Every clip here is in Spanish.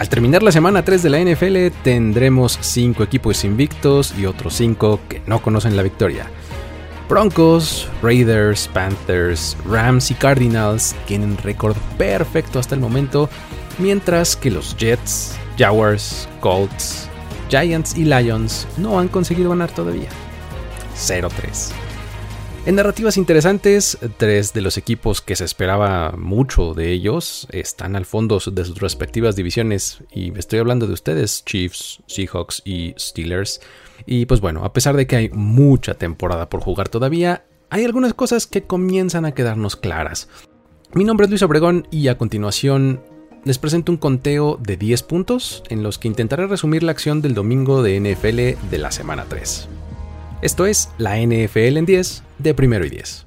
Al terminar la semana 3 de la NFL tendremos 5 equipos invictos y otros 5 que no conocen la victoria. Broncos, Raiders, Panthers, Rams y Cardinals tienen récord perfecto hasta el momento, mientras que los Jets, Jaguars, Colts, Giants y Lions no han conseguido ganar todavía. 0-3. En narrativas interesantes, tres de los equipos que se esperaba mucho de ellos están al fondo de sus respectivas divisiones y estoy hablando de ustedes, Chiefs, Seahawks y Steelers. Y pues bueno, a pesar de que hay mucha temporada por jugar todavía, hay algunas cosas que comienzan a quedarnos claras. Mi nombre es Luis Obregón y a continuación les presento un conteo de 10 puntos en los que intentaré resumir la acción del domingo de NFL de la semana 3. Esto es la NFL en 10 de primero y 10.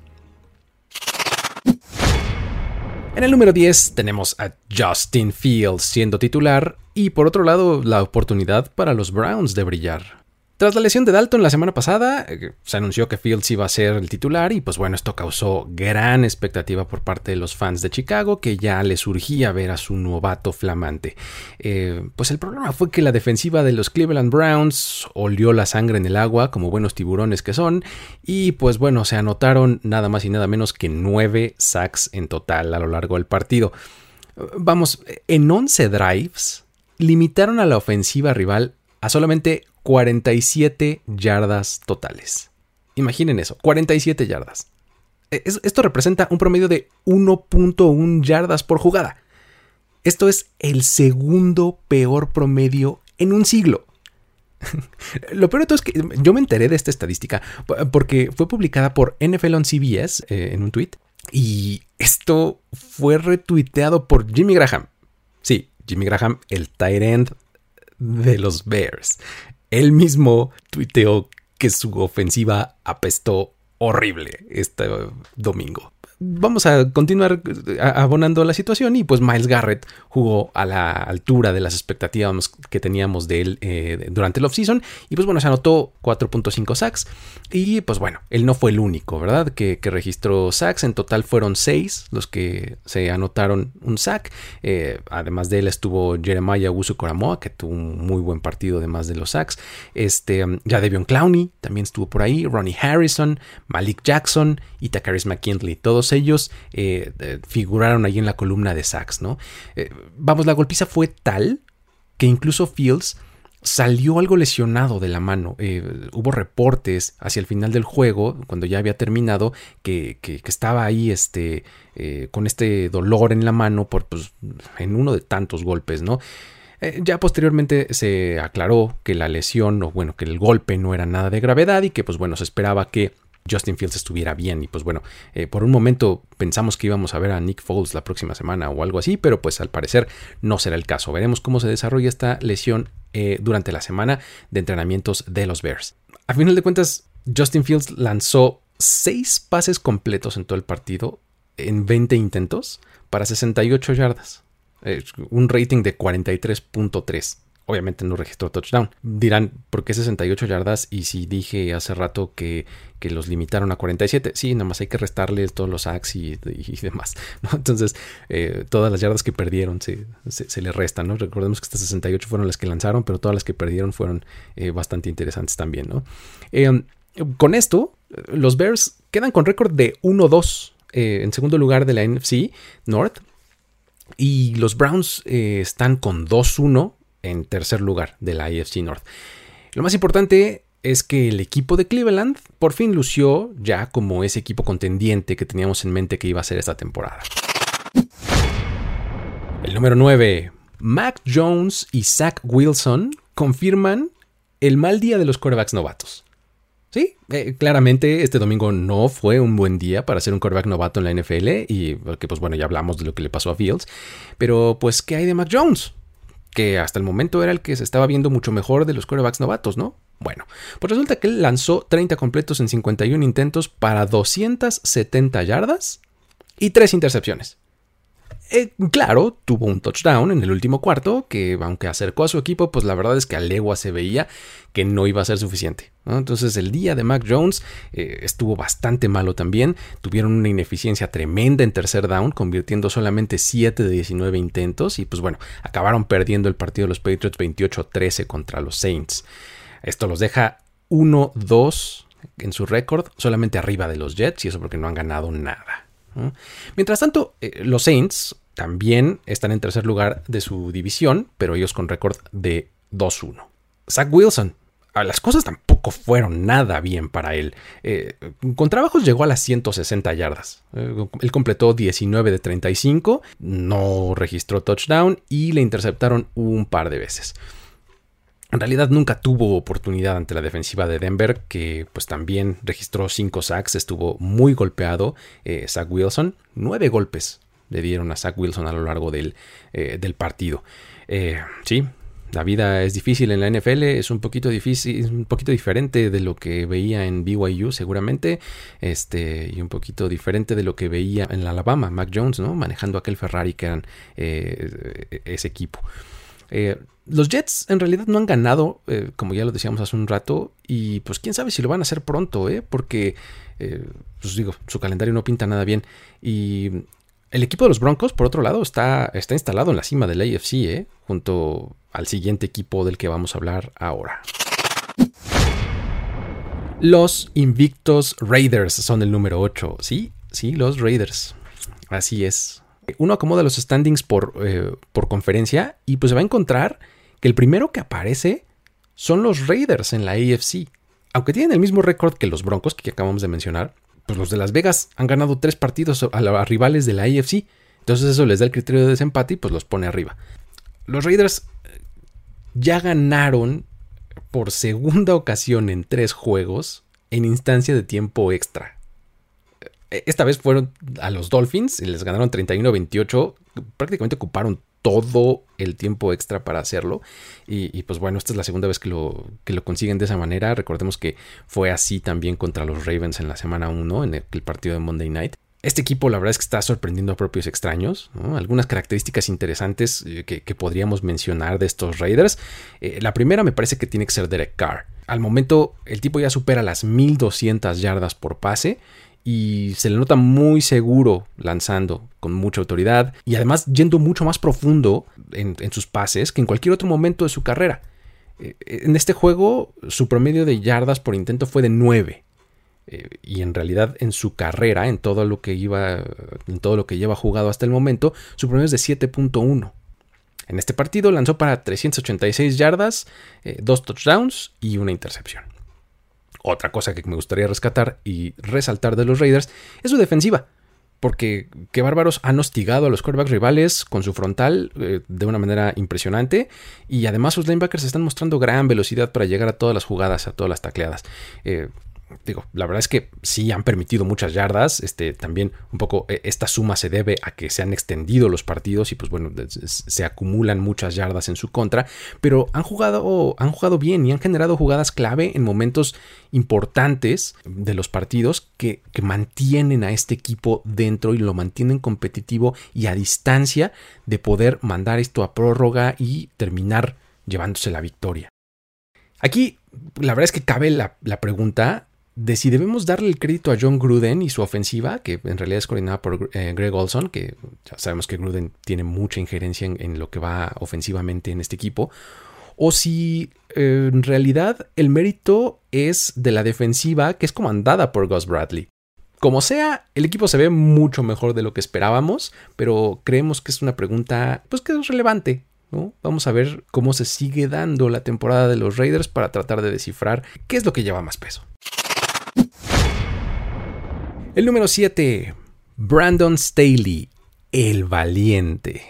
En el número 10 tenemos a Justin Fields siendo titular y por otro lado la oportunidad para los Browns de brillar. Tras la lesión de Dalton la semana pasada, eh, se anunció que Fields iba a ser el titular y pues bueno, esto causó gran expectativa por parte de los fans de Chicago que ya les surgía ver a su novato flamante. Eh, pues el problema fue que la defensiva de los Cleveland Browns olió la sangre en el agua como buenos tiburones que son y pues bueno, se anotaron nada más y nada menos que nueve sacks en total a lo largo del partido. Vamos, en 11 drives limitaron a la ofensiva rival a solamente 47 yardas totales. Imaginen eso, 47 yardas. E, esto representa un promedio de 1.1 yardas por jugada. Esto es el segundo peor promedio en un siglo. Lo peor de todo es que yo me enteré de esta estadística porque fue publicada por NFL on CBS eh, en un tweet y esto fue retuiteado por Jimmy Graham. Sí, Jimmy Graham, el tight end de los Bears. Él mismo tuiteó que su ofensiva apestó horrible este domingo vamos a continuar eh, abonando la situación y pues Miles Garrett jugó a la altura de las expectativas que teníamos de él eh, durante el offseason y pues bueno, se anotó 4.5 sacks y pues bueno, él no fue el único, ¿verdad? Que, registró sacks, en total fueron 6 los que se anotaron un sack, eh, además de él estuvo Jeremiah Usu Coramoa que tuvo un muy buen partido además de los sacks, este, ya Devion Clowney también estuvo por ahí, Ronnie Harrison, Malik Jackson y Takaris McKinley, todos ellos eh, figuraron ahí en la columna de sacks, ¿no? Eh, vamos, la golpiza fue tal que incluso Fields salió algo lesionado de la mano. Eh, hubo reportes hacia el final del juego, cuando ya había terminado, que, estaba ahí este, con este dolor en la mano por, pues, en uno de tantos golpes, ¿no? ya posteriormente se aclaró que la lesión, o bueno, que el golpe no era nada de gravedad y que pues bueno, se esperaba que Justin Fields estuviera bien. Y pues bueno, eh, por un momento pensamos que íbamos a ver a Nick Foles la próxima semana o algo así, pero pues al parecer no será el caso. Veremos cómo se desarrolla esta lesión eh, durante la semana de entrenamientos de los Bears. A final de cuentas, Justin Fields lanzó seis pases completos en todo el partido en 20 intentos para 68 yardas. un rating de 43.3 obviamente no registró touchdown. Dirán, ¿por qué 68 yardas? Y si dije hace rato que, los limitaron a 47, sí, nada más hay que restarle todos los sacks y, demás. Entonces, eh, todas las yardas que perdieron se, se, le restan, ¿no? Recordemos que estas 68 fueron las que lanzaron, pero todas las que perdieron fueron eh, bastante interesantes también, ¿no? Eh, con esto, los Bears quedan con récord de 1-2 en segundo lugar de la NFC North. Y los Browns están con 2-1 en tercer lugar de la AFC North. Lo más importante es que el equipo de Cleveland por fin lució ya como ese equipo contendiente que teníamos en mente que iba a ser esta temporada. El número 9. Mac Jones y Zach Wilson confirman el mal día de los quarterbacks novatos. Sí, eh, claramente este domingo no fue un buen día para ser un quarterback novato en la NFL y porque pues bueno, ya hablamos de lo que le pasó a Fields, pero pues ¿qué hay de Mac Jones? Que hasta el momento era el que se estaba viendo mucho mejor de los quarterbacks novatos, ¿no? Bueno, pues resulta que él lanzó 30 completos en 51 intentos para 270 yardas y 3 intercepciones. Eh, claro, tuvo un touchdown en el último cuarto, que aunque acercó a su equipo, pues la verdad es que a legua se veía que no iba a ser suficiente. Entonces el día de Mac Jones eh, estuvo bastante malo también. Tuvieron una ineficiencia tremenda en tercer down, convirtiendo solamente 7 de 19 intentos y pues bueno, acabaron perdiendo el partido de los Patriots 28-13 contra los Saints. Esto los deja 1-2 en su récord, solamente arriba de los Jets y eso porque no han ganado nada. Mientras tanto, eh, los Saints también están en tercer lugar de su división, pero ellos con récord de 2-1. Zach Wilson. Las cosas tampoco fueron nada bien para él. Eh, con trabajos llegó a las 160 yardas. Eh, él completó 19 de 35, no registró touchdown y le interceptaron un par de veces. En realidad nunca tuvo oportunidad ante la defensiva de Denver, que pues también registró 5 sacks, estuvo muy golpeado eh, Zach Wilson, 9 golpes le dieron a Zach Wilson a lo largo del, eh, partido. Eh, sí, la vida es difícil en la NFL, es un poquito difícil, un poquito diferente de lo que veía en BYU seguramente, este, y un poquito diferente de lo que veía en la Alabama, Mac Jones, ¿no? Manejando aquel Ferrari que eran ese equipo. Los Jets en realidad no han ganado, como ya lo decíamos hace un rato, y pues quién sabe si lo van a hacer pronto, ¿eh? porque, pues digo, su calendario no pinta nada bien. Y el equipo de los Broncos, por otro lado, está, está instalado en la cima del AFC, ¿eh? junto al siguiente equipo del que vamos a hablar ahora. Los invictos Raiders son el número 8. Sí, sí, los Raiders. Así es. Uno acomoda los standings por, eh, por conferencia y pues se va a encontrar que el primero que aparece son los Raiders en la AFC. Aunque tienen el mismo récord que los Broncos que acabamos de mencionar, pues los de Las Vegas han ganado tres partidos a, los rivales de la AFC. Entonces eso les da el criterio de desempate y pues los pone arriba. Los Raiders eh, ya ganaron por segunda ocasión en tres juegos en instancia de tiempo extra. Eh, esta vez fueron a los Dolphins y les ganaron 31-28. Prácticamente ocuparon todo el tiempo extra para hacerlo. Y, pues bueno, esta es la segunda vez que lo, que lo consiguen de esa manera. Recordemos que fue así también contra los Ravens en la semana 1, en el, partido de Monday Night. Este equipo la verdad es que está sorprendiendo a propios extraños. Algunas características interesantes eh, que, podríamos mencionar de estos Raiders. Eh, la primera me parece que tiene que ser Derek Carr. Al momento el tipo ya supera las 1200 yardas por pase y se le nota muy seguro lanzando con mucha autoridad y además yendo mucho más profundo en, sus pases que en cualquier otro momento de su carrera. Eh, en este juego su promedio de yardas por intento fue de 9 eh, y en realidad en su carrera, en todo lo que iba, en todo lo que lleva jugado hasta el momento, su promedio es de 7.1. En este partido lanzó para 386 yardas, eh, dos touchdowns y una intercepción. Otra cosa que me gustaría rescatar y resaltar de los Raiders es su defensiva. Porque qué bárbaros han hostigado a los quarterbacks rivales con su frontal eh, de una manera impresionante. Y además sus linebackers están mostrando gran velocidad para llegar a todas las jugadas, a todas las tacleadas. Eh, digo, la verdad es que sí han permitido muchas yardas. Este, también un poco eh, esta suma se debe a que se han extendido los partidos y pues bueno, se acumulan muchas yardas en su contra. Pero han jugado, han jugado bien y han generado jugadas clave en momentos importantes de los partidos que, mantienen a este equipo dentro y lo mantienen competitivo y a distancia de poder mandar esto a prórroga y terminar llevándose la victoria. Aquí la verdad es que cabe la pregunta de si debemos darle el crédito a John Gruden y su ofensiva, que en realidad es coordinada por eh, Greg Olson, que ya sabemos que Gruden tiene mucha injerencia en, lo que va ofensivamente en este equipo, o si eh, en realidad el mérito es de la defensiva que es comandada por Gus Bradley. Como sea, el equipo se ve mucho mejor de lo que esperábamos, pero creemos que es una pregunta pues que es relevante. ¿no? Vamos a ver cómo se sigue dando la temporada de los Raiders para tratar de descifrar qué es lo que lleva más peso. El número 7, Brandon Staley, el valiente.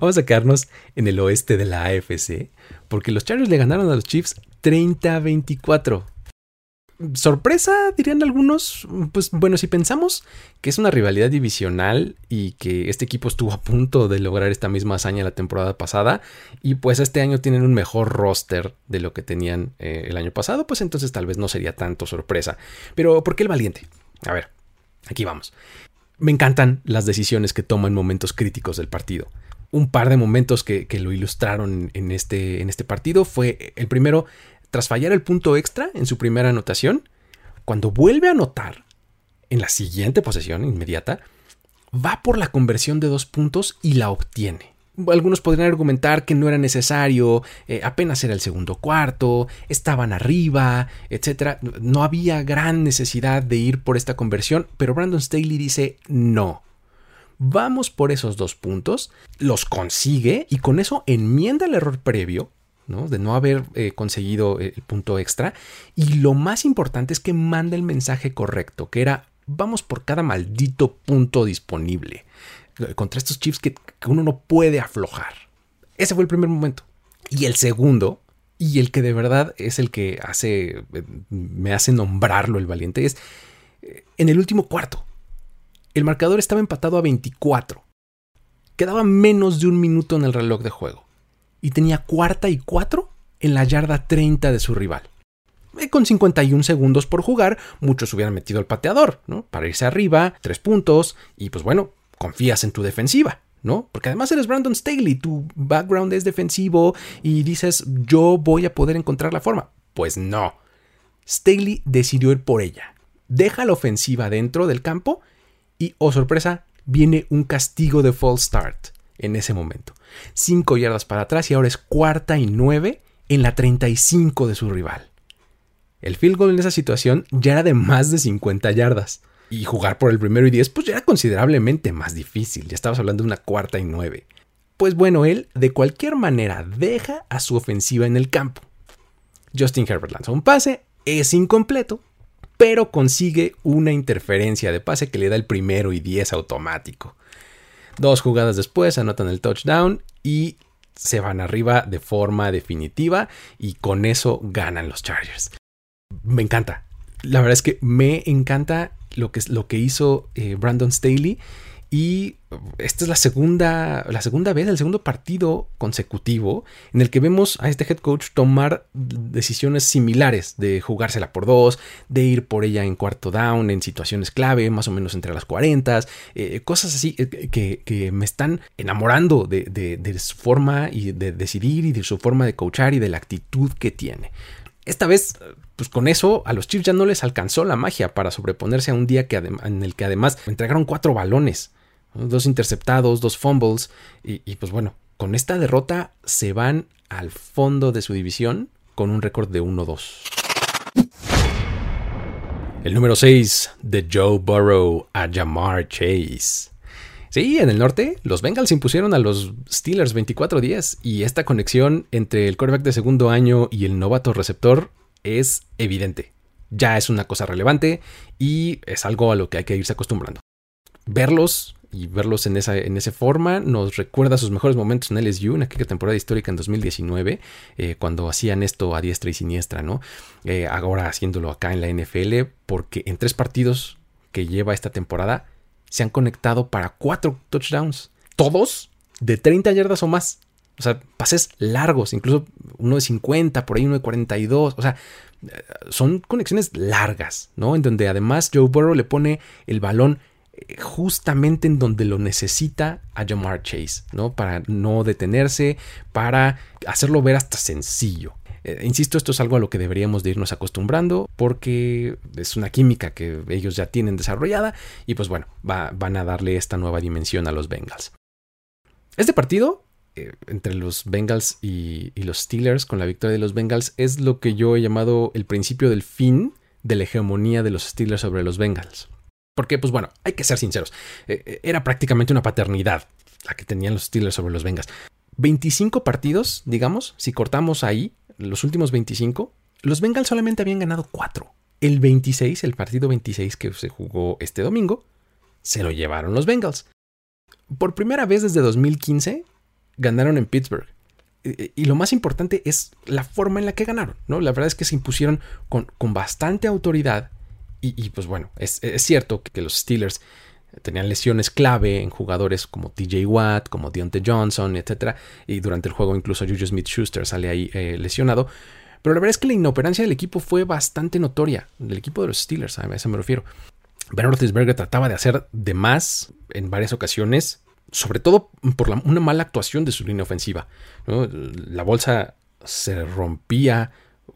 Vamos a quedarnos en el oeste de la AFC, porque los Chargers le ganaron a los Chiefs 30-24. Sorpresa, dirían algunos. Pues bueno, si pensamos que es una rivalidad divisional y que este equipo estuvo a punto de lograr esta misma hazaña la temporada pasada, y pues este año tienen un mejor roster de lo que tenían eh, el año pasado, pues entonces tal vez no sería tanto sorpresa. Pero ¿por qué el valiente? A ver, Aquí vamos. Me encantan las decisiones que toma en momentos críticos del partido. Un par de momentos que, lo ilustraron en este, en este partido fue el primero, tras fallar el punto extra en su primera anotación, cuando vuelve a anotar en la siguiente posesión inmediata, va por la conversión de dos puntos y la obtiene. Algunos podrían argumentar que no era necesario, eh, apenas era el segundo cuarto, estaban arriba, etc. No había gran necesidad de ir por esta conversión, pero Brandon Staley dice no. Vamos por esos dos puntos, los consigue y con eso enmienda el error previo, de no haber eh, conseguido el punto extra. Y lo más importante es que manda el mensaje correcto, que era vamos por cada maldito punto disponible contra estos chips que, uno no puede aflojar. Ese fue el primer momento. Y el segundo, y el que de verdad es el que hace, me hace nombrarlo el valiente, es eh, en el último cuarto. El marcador estaba empatado a 24. Quedaba menos de un minuto en el reloj de juego. Y tenía cuarta y cuatro en la yarda 30 de su rival. Eh, con 51 segundos por jugar, muchos hubieran metido el pateador, ¿no? Para irse arriba, tres puntos, y pues bueno, confías en tu defensiva, ¿no? Porque además eres Brandon Staley, tu background es defensivo y dices, yo voy a poder encontrar la forma. Pues no. Staley decidió ir por ella. Deja la ofensiva dentro del campo y, oh sorpresa, viene un castigo de false start en ese momento. Cinco yardas para atrás y ahora es cuarta y nueve en la 35 de su rival. El field goal en esa situación ya era de más de 50 yardas. Y jugar por el primero y 10 pues ya era considerablemente más difícil, ya estabas hablando de una cuarta y nueve. Pues bueno, él de cualquier manera deja a su ofensiva en el campo. Justin Herbert lanza un pase, es incompleto, pero consigue una interferencia de pase que le da el primero y 10 automático. Dos jugadas después anotan el touchdown y se van arriba de forma definitiva y con eso ganan los Chargers. Me encanta. La verdad es que me encanta lo que, lo que hizo eh, Brandon Staley. Y esta es la segunda, la segunda vez, el segundo partido consecutivo en el que vemos a este head coach tomar decisiones similares de jugársela por dos, de ir por ella en cuarto down, en situaciones clave, más o menos entre las 40, eh, cosas así eh, que, me están enamorando de, de su forma y de decidir y de su forma de coachar y de la actitud que tiene. Esta vez, pues con eso, a los Chiefs ya no les alcanzó la magia para sobreponerse a un día que en el que además entregaron cuatro balones, dos interceptados, dos fumbles, y, y pues bueno, con esta derrota se van al fondo de su división con un récord de 1-2. El número 6 de Joe Burrow a Jamar Chase. Sí, en el norte, los Bengals impusieron a los Steelers 24-10 y esta conexión entre el quarterback de segundo año y el novato receptor es evidente. Ya es una cosa relevante y es algo a lo que hay que irse acostumbrando. Verlos y verlos en esa, en forma nos recuerda sus mejores momentos en LSU, en aquella temporada histórica en 2019, eh, cuando hacían esto a diestra y siniestra, ¿no? Eh, ahora haciéndolo acá en la NFL, porque en tres partidos que lleva esta temporada se han conectado para cuatro touchdowns. Todos de 30 yardas o más. O sea, pases largos, incluso uno de 50, por ahí uno de 42. O sea, son conexiones largas, ¿no? En donde además Joe Burrow le pone el balón eh, justamente en donde lo necesita a Jamar Chase, ¿no? Para no detenerse, para hacerlo ver hasta sencillo. Eh, insisto, esto es algo a lo que deberíamos de irnos acostumbrando porque es una química que ellos ya tienen desarrollada y pues bueno, van a darle esta nueva dimensión a los Bengals. Este partido eh, entre los Bengals y, los Steelers con la victoria de los Bengals es lo que yo he llamado el principio del fin de la hegemonía de los Steelers sobre los Bengals. Porque, pues bueno, hay que ser sinceros, eh, era prácticamente una paternidad la que tenían los Steelers sobre los Bengals. 25 partidos, digamos, si cortamos ahí, los últimos 25, los Bengals solamente habían ganado 4. El 26, el partido 26 que se jugó este domingo, se lo llevaron los Bengals. Por primera vez desde 2015 ganaron en Pittsburgh. Y lo más importante es la forma en la que ganaron, ¿no? La verdad es que se impusieron con, con bastante autoridad. Y, pues bueno, es, es, cierto que los Steelers tenían lesiones clave en jugadores como TJ Watt, como Deontay Johnson, etc. Y durante el juego incluso Juju Smith-Schuster sale ahí eh, lesionado. Pero la verdad es que la inoperancia del equipo fue bastante notoria, del equipo de los Steelers, a eso me refiero. Ben Roethlisberger trataba de hacer de más en varias ocasiones, sobre todo por una mala actuación de su línea ofensiva. La bolsa se rompía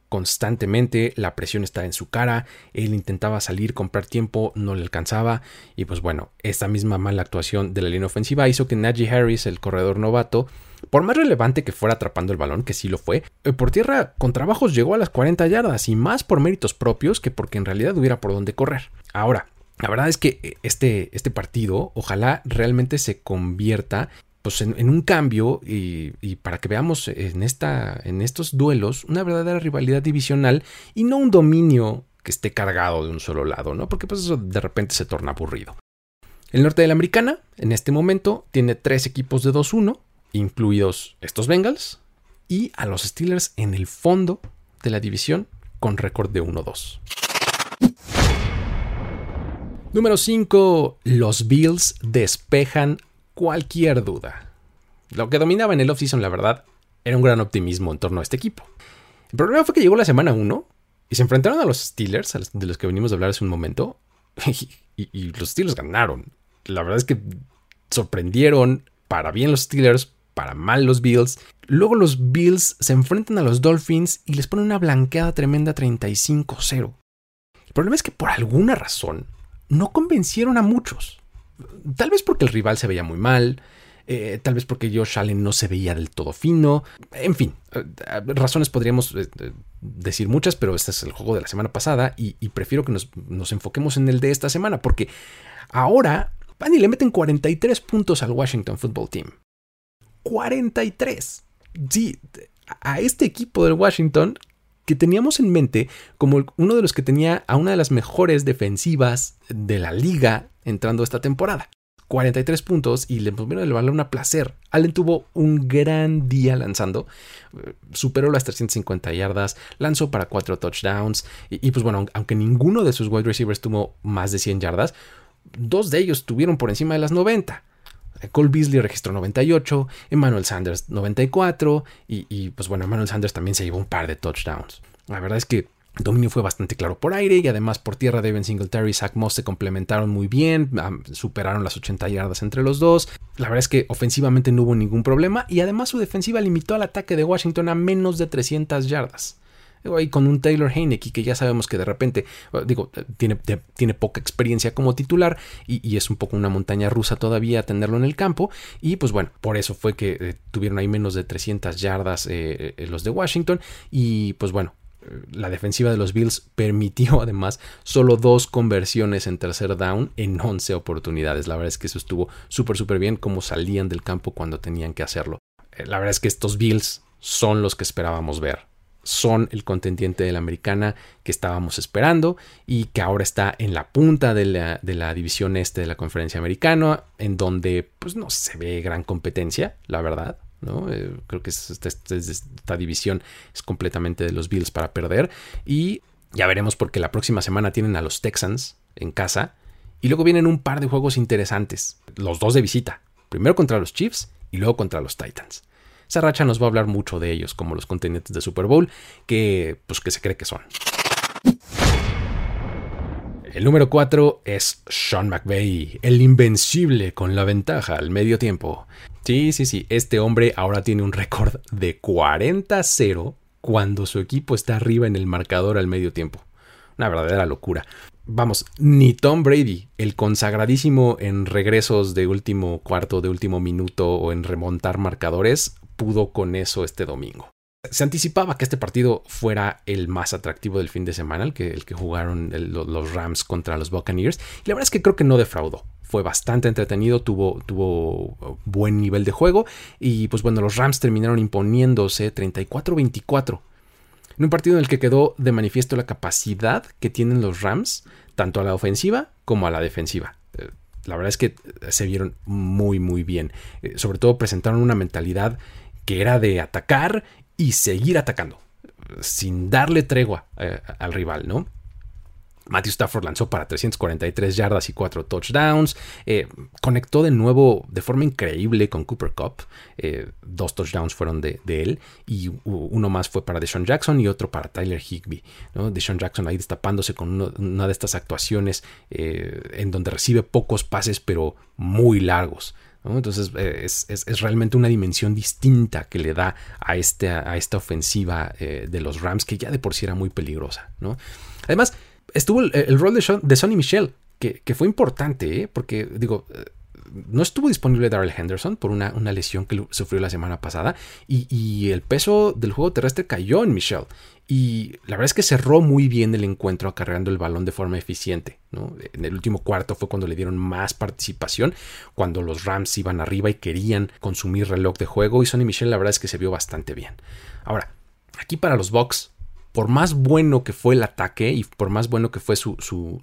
constantemente, la presión estaba en su cara, él intentaba salir, comprar tiempo, no le alcanzaba y pues bueno, esta misma mala actuación de la línea ofensiva hizo que Najee Harris, el corredor novato, por más relevante que fuera atrapando el balón, que sí lo fue, eh, por tierra con trabajos llegó a las 40 yardas y más por méritos propios que porque en realidad hubiera por dónde correr. Ahora, la verdad es que eh, este, este partido ojalá realmente se convierta pues en, un cambio y, para que veamos en, esta, en estos duelos una verdadera rivalidad divisional y no un dominio que esté cargado de un solo lado, ¿no? Porque pues eso de repente se torna aburrido. El norte de la americana, en este momento, tiene tres equipos de 2-1, incluidos estos Bengals, y a los Steelers en el fondo de la división con récord de 1-2. Número 5. Los Bills despejan cualquier duda. Lo que dominaba en el offseason, la verdad, era un gran optimismo en torno a este equipo. El problema fue que llegó la semana 1 y se enfrentaron a los Steelers, de los que venimos a hablar hace un momento, y, y los Steelers ganaron. La verdad es que sorprendieron para bien los Steelers, para mal los Bills. Luego los Bills se enfrentan a los Dolphins y les ponen una blanqueada tremenda 35-0. El problema es que por alguna razón no convencieron a muchos. Tal vez porque el rival se veía muy mal, eh, tal vez porque Josh Allen no se veía del todo fino, en fin, eh, razones podríamos eh, decir muchas, pero este es el juego de la semana pasada y, prefiero que nos, enfoquemos en el de esta semana, porque ahora van le meten 43 puntos al Washington Football Team. 43. Sí, a este equipo del Washington que teníamos en mente como uno de los que tenía a una de las mejores defensivas de la liga entrando esta temporada. 43 puntos y le pusieron el balón a placer. Allen tuvo un gran día lanzando, superó las 350 yardas, lanzó para 4 touchdowns y, y, pues bueno, aunque ninguno de sus wide receivers tuvo más de 100 yardas, dos de ellos tuvieron por encima de las 90. Cole Beasley registró 98, Emmanuel Sanders 94 y, pues bueno, Emmanuel Sanders también se llevó un par de touchdowns. La verdad es que el dominio fue bastante claro por aire y además por tierra Devin Singletary y Zach Moss se complementaron muy bien, superaron las 80 yardas entre los dos. La verdad es que ofensivamente no hubo ningún problema y además su defensiva limitó al ataque de Washington a menos de 300 yardas con un Taylor Heineke que ya sabemos que de repente, eh, digo, eh, tiene, tiene poca experiencia como titular y, es un poco una montaña rusa todavía tenerlo en el campo. Y pues bueno, por eso fue que eh, tuvieron ahí menos de 300 yardas los de Washington. Y pues bueno, la defensiva de los Bills permitió además solo dos conversiones en tercer down en 11 oportunidades. La verdad es que eso estuvo súper, súper bien como salían del campo cuando tenían que hacerlo. La verdad es que estos Bills son los que esperábamos ver son el contendiente de la americana que estábamos esperando y que ahora está en la punta de la, división este de la conferencia americana, en donde pues no se ve gran competencia, la verdad. ¿no? Eh, creo que esta, esta división es completamente de los Bills para perder y ya veremos porque la próxima semana tienen a los Texans en casa y luego vienen un par de juegos interesantes, los dos de visita, primero contra los Chiefs y luego contra los Titans. Esa racha nos va a hablar mucho de ellos como los contendientes de Super Bowl que, pues, que se cree que son. El número 4 es Sean McVay, el invencible con la ventaja al medio tiempo. Sí, sí, sí, este hombre ahora tiene un récord de 40-0 cuando su equipo está arriba en el marcador al medio tiempo. Una verdadera locura. Vamos, ni Tom Brady, el consagradísimo en regresos de último cuarto, de último minuto o en remontar marcadores, pudo con eso este domingo. Se anticipaba que este partido fuera el más atractivo del fin de semana, el que, el que jugaron los Rams contra los Buccaneers. Y la verdad es que creo que no defraudó. Fue bastante entretenido, tuvo, tuvo buen nivel de juego. Y pues bueno, los Rams terminaron imponiéndose 34-24. En un partido en el que quedó de manifiesto la capacidad que tienen los Rams, tanto a la ofensiva como a la defensiva eh, la verdad es que se vieron muy muy bien. Eh, sobre todo presentaron una mentalidad que era de atacar y seguir atacando, sin darle tregua eh, al rival, ¿no? Matthew Stafford lanzó para 343 yardas y 4 touchdowns. Eh, conectó de nuevo de forma increíble con Cooper Cup. Eh, dos touchdowns fueron de, él y uno más fue para Deshaun Jackson y otro para Tyler Higby. ¿no? Deshaun Jackson ahí destapándose con una de estas actuaciones en donde recibe pocos pases pero muy largos. Entonces es, realmente una dimensión distinta que le da a, este, a esta ofensiva de los Rams que ya de por sí era muy peligrosa. ¿no? Además, estuvo el, rol de, de Sonny Michel, que, fue importante, ¿eh? porque digo, eh, no estuvo disponible Darrell Henderson por una, una, lesión que sufrió la semana pasada y, el peso del juego terrestre cayó en Michel. Y la verdad es que cerró muy bien el encuentro acarreando el balón de forma eficiente. En el último cuarto fue cuando le dieron más participación, cuando los Rams iban arriba y querían consumir reloj de juego y Sonny Michel la verdad es que se vio bastante bien. Ahora, aquí para los Bucks por más bueno que fue el ataque y por más bueno que fue su,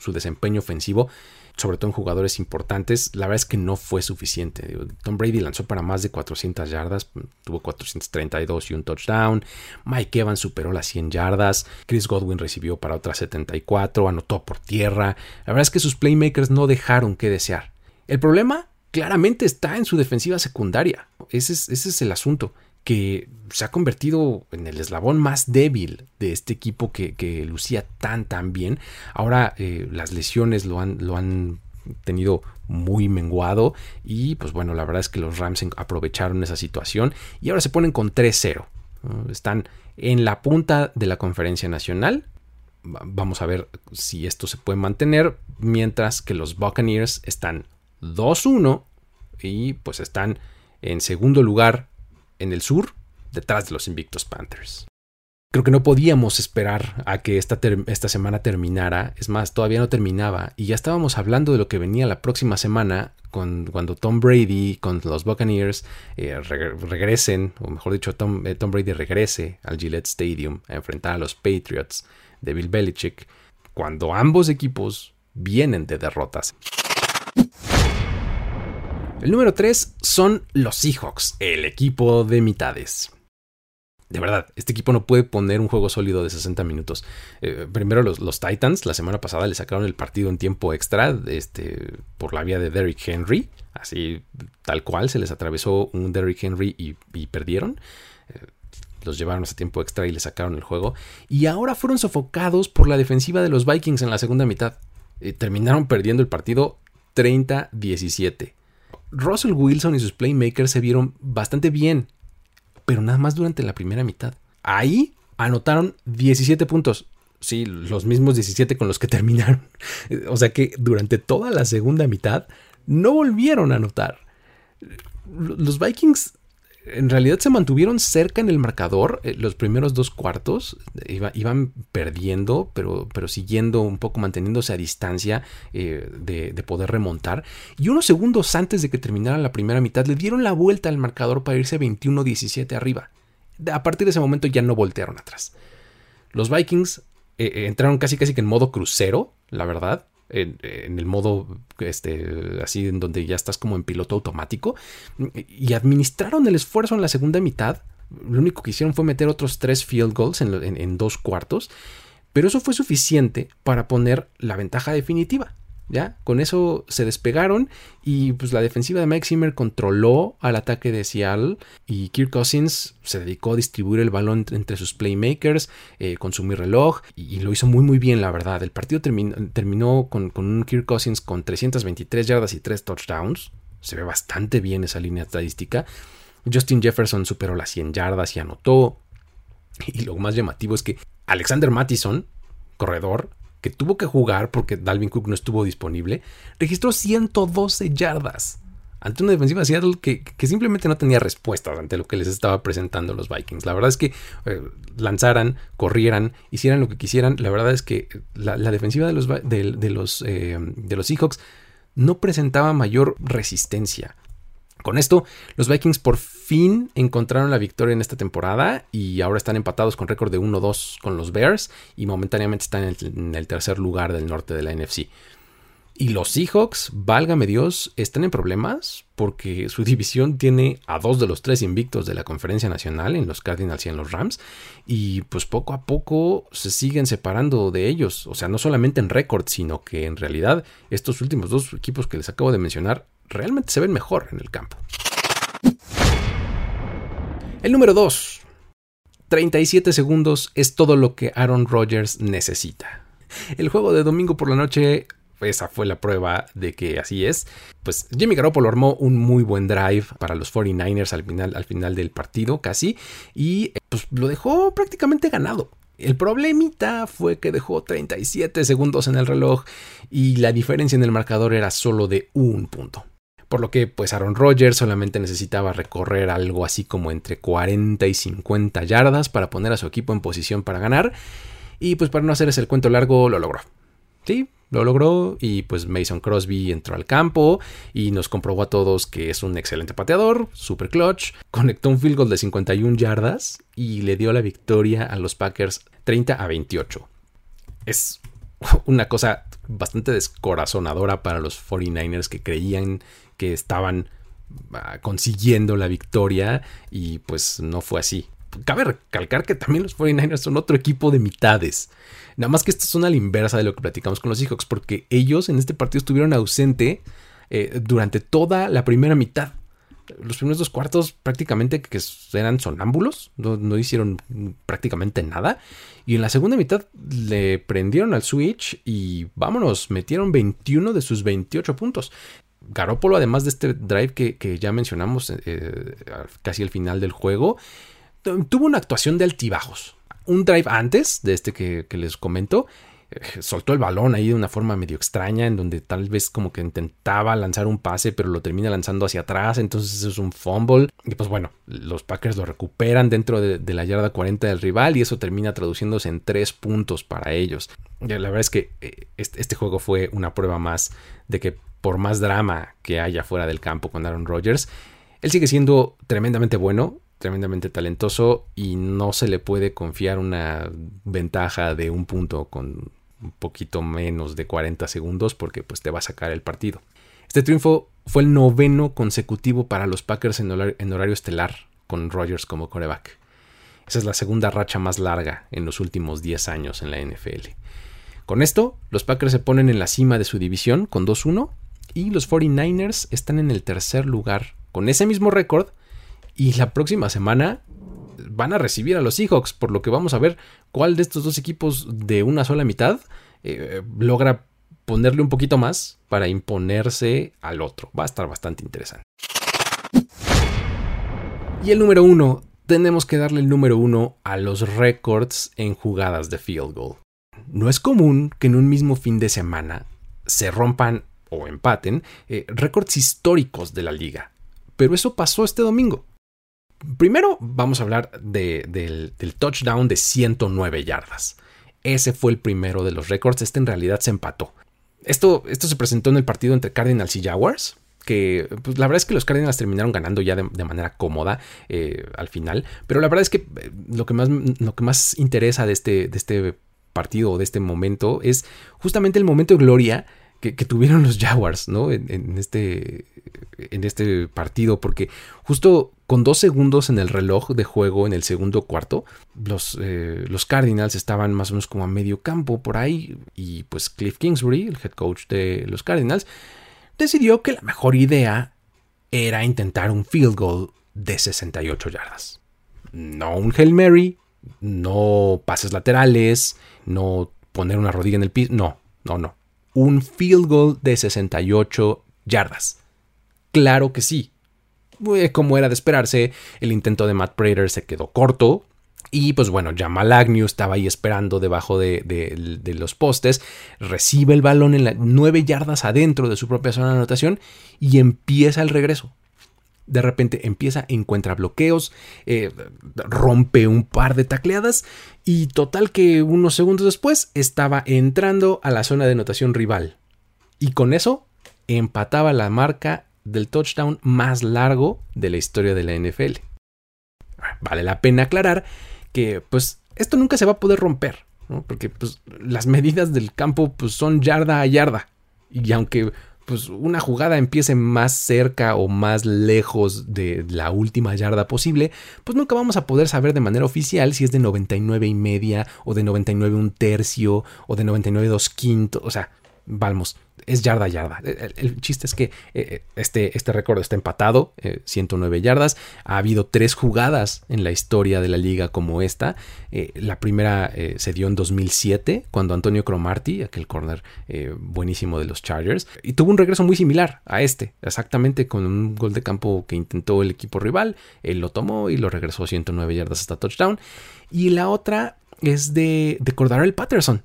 desempeño ofensivo, sobre todo en jugadores importantes, la verdad es que no fue suficiente. Tom Brady lanzó para más de 400 yardas, tuvo 432 y un touchdown. Mike Evans superó las 100 yardas. Chris Godwin recibió para otras 74, anotó por tierra. La verdad es que sus playmakers no dejaron que desear. El problema claramente está en su defensiva secundaria. ese es el asunto que se ha convertido en el eslabón más débil de este equipo que, lucía tan tan bien. Ahora eh, las lesiones lo han, lo han tenido muy menguado y pues bueno, la verdad es que los Rams aprovecharon esa situación y ahora se ponen con 3-0. Están en la punta de la conferencia nacional. Vamos a ver si esto se puede mantener mientras que los Buccaneers están 2-1 y pues están en segundo lugar en el sur, detrás de los invictos Panthers. Creo que no podíamos esperar a que esta, esta, semana terminara. Es más, todavía no terminaba. Y ya estábamos hablando de lo que venía la próxima semana con, cuando Tom Brady con los Buccaneers eh, regresen, o mejor dicho, Tom, eh, Tom, Brady regrese al Gillette Stadium a enfrentar a los Patriots de Bill Belichick. Cuando ambos equipos vienen de derrotas. El número 3 son los Seahawks, el equipo de mitades. De verdad, este equipo no puede poner un juego sólido de 60 minutos. Eh, primero los, Titans, la semana pasada le sacaron el partido en tiempo extra este, por la vía de Derrick Henry. Así, tal cual, se les atravesó un Derrick Henry y, perdieron. Eh, los llevaron a tiempo extra y le sacaron el juego. Y ahora fueron sofocados por la defensiva de los Vikings en la segunda mitad. Eh, terminaron perdiendo el partido 30-17. Russell Wilson y sus playmakers se vieron bastante bien, pero nada más durante la primera mitad. Ahí anotaron 17 puntos. Sí, los mismos 17 con los que terminaron. O sea que durante toda la segunda mitad no volvieron a anotar. Los Vikings en realidad se mantuvieron cerca en el marcador eh, los primeros dos cuartos. iban perdiendo, pero, pero siguiendo un poco, manteniéndose a distancia eh, de, poder remontar. Y unos segundos antes de que terminara la primera mitad, le dieron la vuelta al marcador para irse 21-17 arriba. A partir de ese momento ya no voltearon atrás. Los Vikings eh, entraron casi casi que en modo crucero, la verdad en, el modo este, así en donde ya estás como en piloto automático y administraron el esfuerzo en la segunda mitad. Lo único que hicieron fue meter otros tres field goals en dos cuartos, pero eso fue suficiente para poner la ventaja definitiva. Con eso se despegaron y pues la defensiva de Mike Zimmer controló al ataque de Seattle y Kirk Cousins se dedicó a distribuir el balón entre sus playmakers, eh, consumir reloj y, lo hizo muy muy bien la verdad. El partido terminó con, con, un Kirk Cousins con 323 yardas y 3 touchdowns. Se ve bastante bien esa línea estadística. Justin Jefferson superó las 100 yardas y anotó. Y lo más llamativo es que Alexander Mattison, corredor, que tuvo que jugar porque Dalvin Cook no estuvo disponible, registró 112 yardas ante una defensiva de Seattle que, simplemente no tenía respuestas ante lo que les estaba presentando los Vikings. La verdad es que eh, lanzaran, corrieran, hicieran lo que quisieran. La verdad es que la, defensiva de, los, eh, de los Seahawks no presentaba mayor resistencia. Con esto, los Vikings por fin encontraron la victoria en esta temporada y ahora están empatados con récord de 1-2 con los Bears y momentáneamente están en el, tercer lugar del norte de la NFC. Y los Seahawks, válgame Dios, están en problemas porque su división tiene a dos de los tres invictos de la conferencia nacional en los Cardinals y en los Rams. Y pues poco a poco se siguen separando de ellos. O sea, no solamente en récord, sino que en realidad estos últimos dos equipos que les acabo de mencionar realmente se ven mejor en el campo. El número 2. 37 segundos es todo lo que Aaron Rodgers necesita. El juego de domingo por la noche esa fue la prueba de que así es. Pues Jimmy Garoppolo armó un muy buen drive para los 49ers al final, al final del partido, casi, y pues lo dejó prácticamente ganado. El problemita fue que dejó 37 segundos en el reloj y la diferencia en el marcador era solo de un punto. Por lo que pues Aaron Rodgers solamente necesitaba recorrer algo así como entre 40 y 50 yardas para poner a su equipo en posición para ganar. Y pues para no hacerles el cuento largo, lo logró. Sí, lo logró y pues Mason Crosby entró al campo y nos comprobó a todos que es un excelente pateador, super clutch, conectó un field goal de 51 yardas y le dio la victoria a los Packers 30 a 28. Es una cosa bastante descorazonadora para los 49ers que creían que estaban ah, consiguiendo la victoria y pues no fue así. Cabe recalcar que también los 49ers son otro equipo de mitades. Nada más que esto son a la inversa de lo que platicamos con los Seahawks, porque ellos en este partido estuvieron ausente eh, durante toda la primera mitad. Los primeros dos cuartos prácticamente que eran sonámbulos, no, hicieron prácticamente nada. Y en la segunda mitad le prendieron al switch y vámonos, metieron 21 de sus 28 puntos. Garópolo, además de este drive que, ya mencionamos eh, casi al final del juego, tuvo una actuación de altibajos un drive antes de este que, les comento, eh, soltó el balón ahí de una forma medio extraña, en donde tal vez como que intentaba lanzar un pase, pero lo termina lanzando hacia atrás, entonces es un fumble. Y pues bueno, los Packers lo recuperan dentro de, la yarda 40 del rival y eso termina traduciéndose en tres puntos para ellos. La verdad es que eh, este, este, juego fue una prueba más de que por más drama que haya fuera del campo con Aaron Rodgers, él sigue siendo tremendamente bueno tremendamente talentoso y no se le puede confiar una ventaja de un punto con un poquito menos de 40 segundos porque pues te va a sacar el partido. Este triunfo fue el noveno consecutivo para los Packers en horario, estelar con Rodgers como coreback. Esa es la segunda racha más larga en los últimos 10 años en la NFL. Con esto, los Packers se ponen en la cima de su división con 2-1 y los 49ers están en el tercer lugar con ese mismo récord y la próxima semana van a recibir a los Seahawks, por lo que vamos a ver cuál de estos dos equipos de una sola mitad eh, logra ponerle un poquito más para imponerse al otro. Va a estar bastante interesante. Y el número uno, tenemos que darle el número uno a los récords en jugadas de field goal. No es común que en un mismo fin de semana se rompan o empaten eh, récords históricos de la liga. Pero eso pasó este domingo. Primero vamos a hablar del, touchdown de 109 yardas. Ese fue el primero de los récords. Este en realidad se empató. Esto, esto se presentó en el partido entre Cardinals y Jaguars. Que pues, la verdad es que los Cardinals terminaron ganando ya de, manera cómoda eh, al final. Pero la verdad es que eh, lo que más, lo que más interesa de este, de este partido o de este momento es justamente el momento de gloria que, tuvieron los Jaguars, ¿no? En, este, en este partido, porque justo con dos segundos en el reloj de juego en el segundo cuarto, los, eh, los Cardinals estaban más o menos como a medio campo por ahí, y pues Cliff Kingsbury, el head coach de los Cardinals, decidió que la mejor idea era intentar un field goal de 68 yardas. No un Hail Mary, no pases laterales, no poner una rodilla en el piso, no, no, no un field goal de 68 yardas. Claro que sí. Como era de esperarse, el intento de Matt Prater se quedó corto. Y pues bueno, Jamal Agnew estaba ahí esperando debajo de, los postes, recibe el balón en las 9 yardas adentro de su propia zona de anotación y empieza el regreso de repente empieza, encuentra bloqueos, eh, rompe un par de tacleadas y total que unos segundos después estaba entrando a la zona de anotación rival. Y con eso empataba la marca del touchdown más largo de la historia de la NFL. Vale la pena aclarar que pues esto nunca se va a poder romper, porque pues, las medidas del campo pues, son yarda a yarda Y aunque pues una jugada empiece más cerca o más lejos de la última yarda posible, pues nunca vamos a poder saber de manera oficial si es de 99 y media o de 99 un tercio o de 99 dos quintos, o sea, vamos, es yarda a yarda. El, chiste es que eh, eh, este, este récord está empatado, 109 eh, yardas. Ha habido tres jugadas en la historia de la liga como esta. la primera se dio en 2007, cuando Antonio Cromarty, aquel corner buenísimo de los Chargers, y tuvo un regreso muy similar a este, exactamente con un gol de campo que intentó el equipo rival. Él lo tomó y lo regresó 109 yardas hasta touchdown. Y la otra es de, de el Patterson,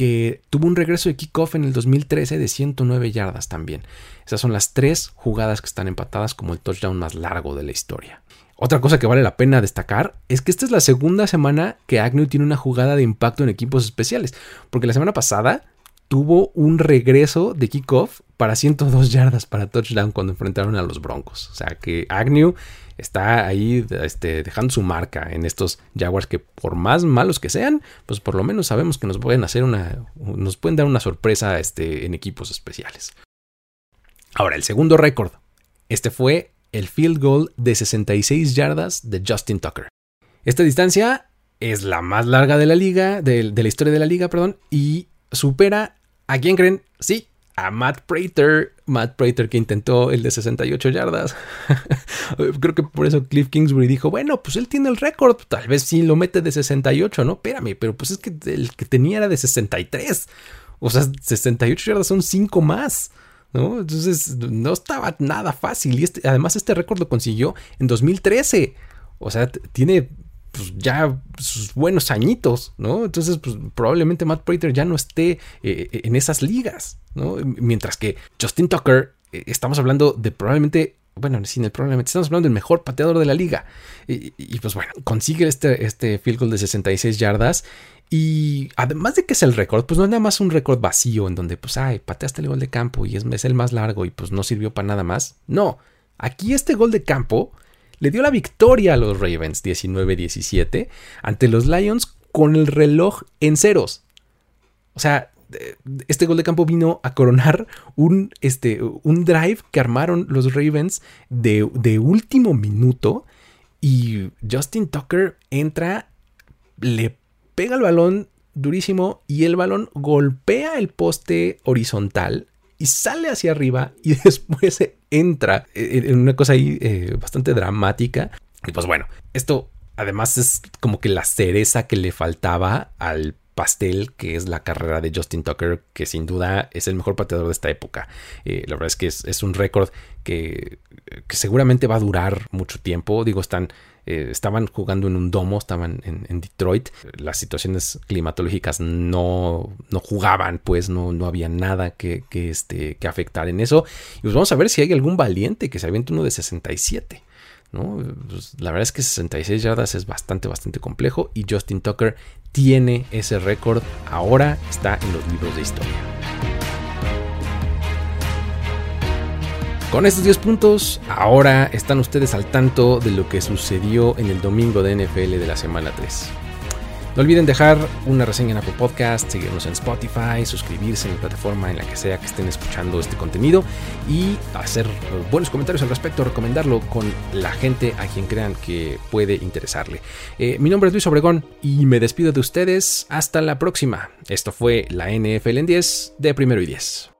que tuvo un regreso de kickoff en el 2013 de 109 yardas también. Esas son las tres jugadas que están empatadas como el touchdown más largo de la historia. Otra cosa que vale la pena destacar es que esta es la segunda semana que Agnew tiene una jugada de impacto en equipos especiales, porque la semana pasada tuvo un regreso de kickoff para 102 yardas para touchdown cuando enfrentaron a los Broncos. O sea que Agnew está ahí este, dejando su marca en estos Jaguars que por más malos que sean, pues por lo menos sabemos que nos pueden hacer una, nos pueden dar una sorpresa este, en equipos especiales. Ahora, el segundo récord. Este fue el field goal de 66 yardas de Justin Tucker. Esta distancia es la más larga de la liga, de, de la historia de la liga, perdón, y supera a quién creen, sí, Matt Prater. Matt Prater que intentó el de 68 yardas. Creo que por eso Cliff Kingsbury dijo, bueno, pues él tiene el récord, tal vez sí lo mete de 68, ¿no? Espérame, pero pues es que el que tenía era de 63. O sea, 68 yardas son 5 más. ¿no? Entonces no estaba nada fácil. Y este, además este récord lo consiguió en 2013. O sea, tiene pues, ya sus buenos añitos, ¿no? Entonces, pues probablemente Matt Prater ya no esté eh, en esas ligas, ¿no? Mientras que Justin Tucker, eh, estamos hablando de probablemente bueno, sin el probablemente estamos hablando del mejor pateador de la liga. Y, pues bueno, consigue este, este field goal de 66 yardas. Y además de que es el récord, pues no es nada más un récord vacío en donde, pues, ay, pateaste el gol de campo y es el más largo y pues no sirvió para nada más. No, aquí este gol de campo le dio la victoria a los Ravens 19-17 ante los Lions con el reloj en ceros. O sea, este gol de campo vino a coronar un, este, un drive que armaron los Ravens de, de último minuto y Justin Tucker entra, le pega el balón durísimo y el balón golpea el poste horizontal y sale hacia arriba y después entra en una cosa ahí eh, bastante dramática. Y pues bueno, esto además es como que la cereza que le faltaba al pastel que es la carrera de Justin Tucker, que sin duda es el mejor pateador de esta época. Eh, la verdad es que es, un récord que, seguramente va a durar mucho tiempo. Digo, están eh, estaban jugando en un domo, estaban en, Detroit, las situaciones climatológicas no, no jugaban, pues no, no había nada que, este, que afectar en eso. Y pues vamos a ver si hay algún valiente que se aviente uno de 67. ¿No? Pues la verdad es que 66 yardas es bastante, bastante complejo y Justin Tucker tiene ese récord, ahora está en los libros de historia. Con estos 10 puntos, ahora están ustedes al tanto de lo que sucedió en el domingo de NFL de la semana 3. No olviden dejar una reseña en Apple Podcast, seguirnos en Spotify, suscribirse en la plataforma en la que sea que estén escuchando este contenido y hacer buenos comentarios al respecto, recomendarlo con la gente a quien crean que puede interesarle. Eh, mi nombre es Luis Obregón y me despido de ustedes. Hasta la próxima. Esto fue la NFL en 10 de primero y 10.